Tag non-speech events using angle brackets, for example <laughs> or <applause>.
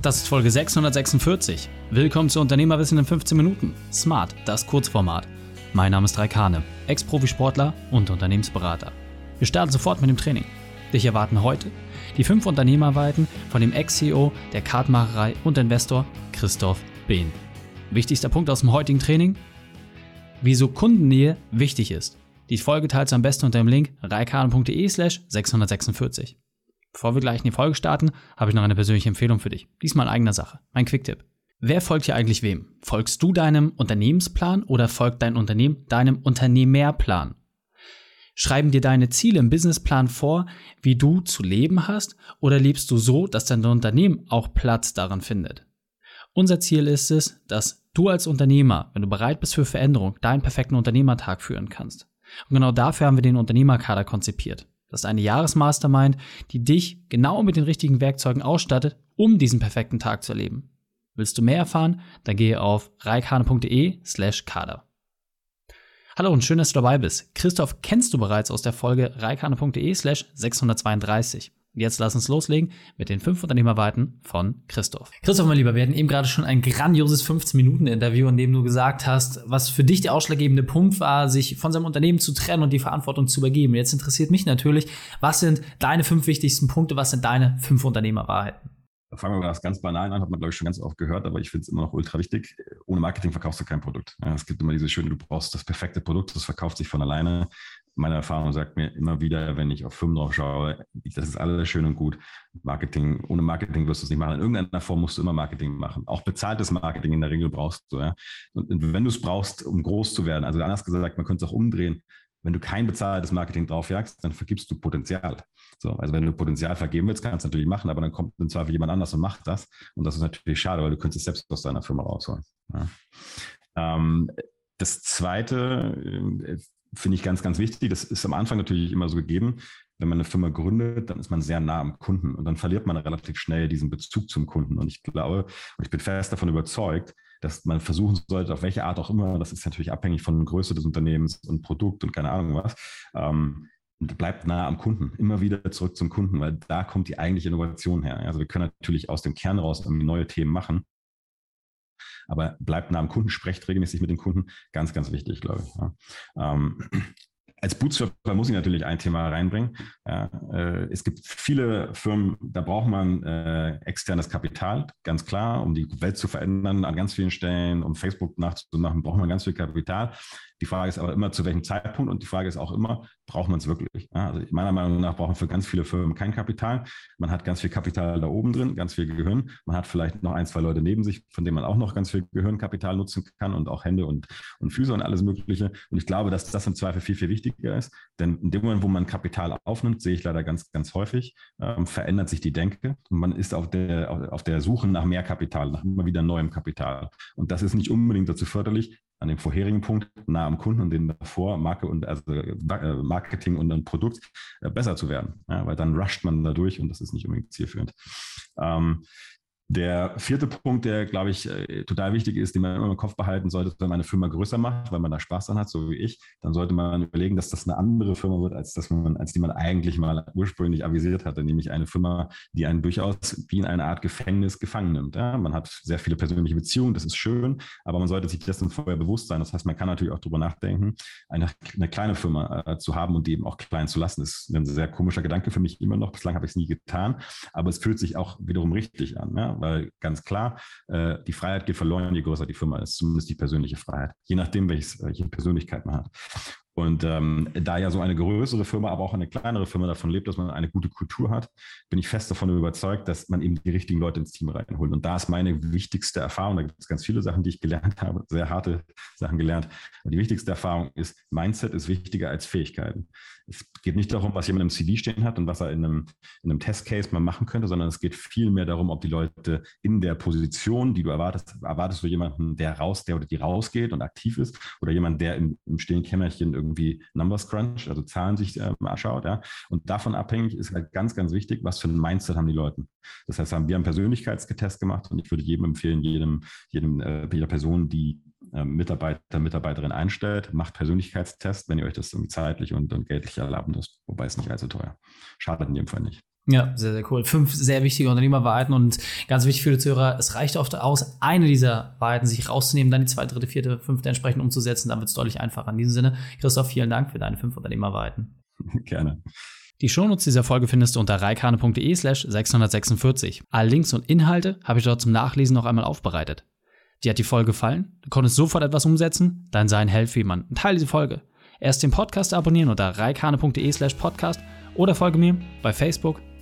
Das ist Folge 646. Willkommen zu Unternehmerwissen in 15 Minuten. Smart, das Kurzformat. Mein Name ist Raikane, Ex-Profisportler und Unternehmensberater. Wir starten sofort mit dem Training. Dich erwarten heute die fünf Unternehmerweiten von dem Ex-CEO der Kartmacherei und Investor Christoph Behn. Wichtigster Punkt aus dem heutigen Training? Wieso Kundennähe wichtig ist. Die Folge teilst du am besten unter dem Link reikane.de slash 646. Bevor wir gleich in die Folge starten, habe ich noch eine persönliche Empfehlung für dich. Diesmal eigener Sache. Mein Quick-Tipp. Wer folgt hier eigentlich wem? Folgst du deinem Unternehmensplan oder folgt dein Unternehmen deinem Unternehmerplan? Schreiben dir deine Ziele im Businessplan vor, wie du zu leben hast, oder lebst du so, dass dein Unternehmen auch Platz daran findet? Unser Ziel ist es, dass du als Unternehmer, wenn du bereit bist für Veränderung, deinen perfekten Unternehmertag führen kannst. Und genau dafür haben wir den Unternehmerkader konzipiert. Das ist eine Jahresmastermind, die dich genau mit den richtigen Werkzeugen ausstattet, um diesen perfekten Tag zu erleben. Willst du mehr erfahren? Dann gehe auf reikane.de slash kader. Hallo und schön, dass du dabei bist. Christoph kennst du bereits aus der Folge reikane.de slash 632. Jetzt lass uns loslegen mit den fünf Unternehmerweiten von Christoph. Christoph, mein Lieber, wir hatten eben gerade schon ein grandioses 15-Minuten-Interview, in dem du gesagt hast, was für dich der ausschlaggebende Punkt war, sich von seinem Unternehmen zu trennen und die Verantwortung zu übergeben. Jetzt interessiert mich natürlich, was sind deine fünf wichtigsten Punkte, was sind deine fünf Unternehmerwahrheiten? fangen wir mal das ganz banal an, hat man, glaube ich, schon ganz oft gehört, aber ich finde es immer noch ultra wichtig. Ohne Marketing verkaufst du kein Produkt. Es gibt immer diese schöne, du brauchst das perfekte Produkt, das verkauft sich von alleine meine Erfahrung sagt mir immer wieder, wenn ich auf Firmen drauf schaue, das ist alles schön und gut. Marketing, ohne Marketing wirst du es nicht machen. In irgendeiner Form musst du immer Marketing machen. Auch bezahltes Marketing in der Regel brauchst du. Ja. Und wenn du es brauchst, um groß zu werden, also anders gesagt, man könnte es auch umdrehen. Wenn du kein bezahltes Marketing draufjagst, dann vergibst du Potenzial. So, also wenn du Potenzial vergeben willst, kannst du natürlich machen, aber dann kommt im Zweifel jemand anders und macht das. Und das ist natürlich schade, weil du könntest es selbst aus deiner Firma rausholen. Ja. Ähm, das zweite, äh, finde ich ganz, ganz wichtig. Das ist am Anfang natürlich immer so gegeben. Wenn man eine Firma gründet, dann ist man sehr nah am Kunden und dann verliert man relativ schnell diesen Bezug zum Kunden. Und ich glaube, und ich bin fest davon überzeugt, dass man versuchen sollte, auf welche Art auch immer, das ist natürlich abhängig von Größe des Unternehmens und Produkt und keine Ahnung was, ähm, bleibt nah am Kunden, immer wieder zurück zum Kunden, weil da kommt die eigentliche Innovation her. Also wir können natürlich aus dem Kern raus neue Themen machen, aber bleibt nah am Kunden, sprecht regelmäßig mit den Kunden. Ganz, ganz wichtig, glaube ich. Ja. Ähm, <clears throat> als Bootstrapper muss ich natürlich ein Thema reinbringen. Ja, äh, es gibt viele Firmen, da braucht man äh, externes Kapital, ganz klar, um die Welt zu verändern an ganz vielen Stellen, um Facebook nachzumachen, braucht man ganz viel Kapital. Die Frage ist aber immer, zu welchem Zeitpunkt und die Frage ist auch immer, braucht man es wirklich? Also meiner Meinung nach brauchen für ganz viele Firmen kein Kapital. Man hat ganz viel Kapital da oben drin, ganz viel Gehirn. Man hat vielleicht noch ein, zwei Leute neben sich, von denen man auch noch ganz viel Gehirnkapital nutzen kann und auch Hände und, und Füße und alles Mögliche. Und ich glaube, dass das im Zweifel viel, viel wichtiger ist. Denn in dem Moment, wo man Kapital aufnimmt, sehe ich leider ganz, ganz häufig, ähm, verändert sich die Denke und man ist auf der, auf der Suche nach mehr Kapital, nach immer wieder neuem Kapital. Und das ist nicht unbedingt dazu förderlich, an dem vorherigen Punkt nah am Kunden und den davor Marke und also äh, Marketing und ein Produkt äh, besser zu werden, ja, weil dann rusht man da durch und das ist nicht unbedingt zielführend. Ähm, der vierte Punkt, der, glaube ich, äh, total wichtig ist, den man immer im Kopf behalten sollte, wenn man eine Firma größer macht, weil man da Spaß dran hat, so wie ich, dann sollte man überlegen, dass das eine andere Firma wird, als, dass man, als die man eigentlich mal ursprünglich avisiert hatte, nämlich eine Firma, die einen durchaus wie in eine Art Gefängnis gefangen nimmt. Ja? Man hat sehr viele persönliche Beziehungen, das ist schön, aber man sollte sich dessen vorher bewusst sein. Das heißt, man kann natürlich auch darüber nachdenken, eine, eine kleine Firma äh, zu haben und die eben auch klein zu lassen. Das ist ein sehr komischer Gedanke für mich immer noch. Bislang habe ich es nie getan, aber es fühlt sich auch wiederum richtig an. Ja? Weil ganz klar, äh, die Freiheit geht verloren, je größer die Firma ist, zumindest die persönliche Freiheit, je nachdem, welche Persönlichkeit man hat. Und ähm, da ja so eine größere Firma, aber auch eine kleinere Firma davon lebt, dass man eine gute Kultur hat, bin ich fest davon überzeugt, dass man eben die richtigen Leute ins Team reinholt. Und da ist meine wichtigste Erfahrung, da gibt es ganz viele Sachen, die ich gelernt <laughs> habe, sehr harte Sachen gelernt. Aber die wichtigste Erfahrung ist, Mindset ist wichtiger als Fähigkeiten. Es geht nicht darum, was jemand im CV stehen hat und was er in einem, in einem Testcase mal machen könnte, sondern es geht viel mehr darum, ob die Leute in der Position, die du erwartest, erwartest du jemanden, der raus, der oder die rausgeht und aktiv ist, oder jemand, der im, im stillen Kämmerchen irgendwie Numbers Crunch, also Zahlen sich äh, anschaut. Ja? Und davon abhängig ist halt ganz, ganz wichtig, was für ein Mindset haben die Leute. Das heißt, wir haben einen Persönlichkeitstest gemacht und ich würde jedem empfehlen, jedem, jedem äh, jeder Person, die äh, Mitarbeiter, Mitarbeiterin einstellt, macht Persönlichkeitstest, wenn ihr euch das zeitlich und, und geldlich erlauben müsst, wobei es nicht allzu teuer. Schadet in dem Fall nicht. Ja, sehr, sehr cool. Fünf sehr wichtige Unternehmerwahrheiten und ganz wichtig für die Zuhörer, es reicht oft aus, eine dieser Wahrheiten sich rauszunehmen, dann die zweite, dritte, vierte, fünfte entsprechend umzusetzen, dann wird es deutlich einfacher. In diesem Sinne, Christoph, vielen Dank für deine fünf Unternehmerwahrheiten. <laughs> Gerne. Die Shownotes dieser Folge findest du unter reikane.de slash 646. Alle Links und Inhalte habe ich dort zum Nachlesen noch einmal aufbereitet. Dir hat die Folge gefallen? Du konntest sofort etwas umsetzen? Dann sei ein Held für jemanden. Teile diese Folge. Erst den Podcast abonnieren unter reikane.de slash podcast oder folge mir bei Facebook,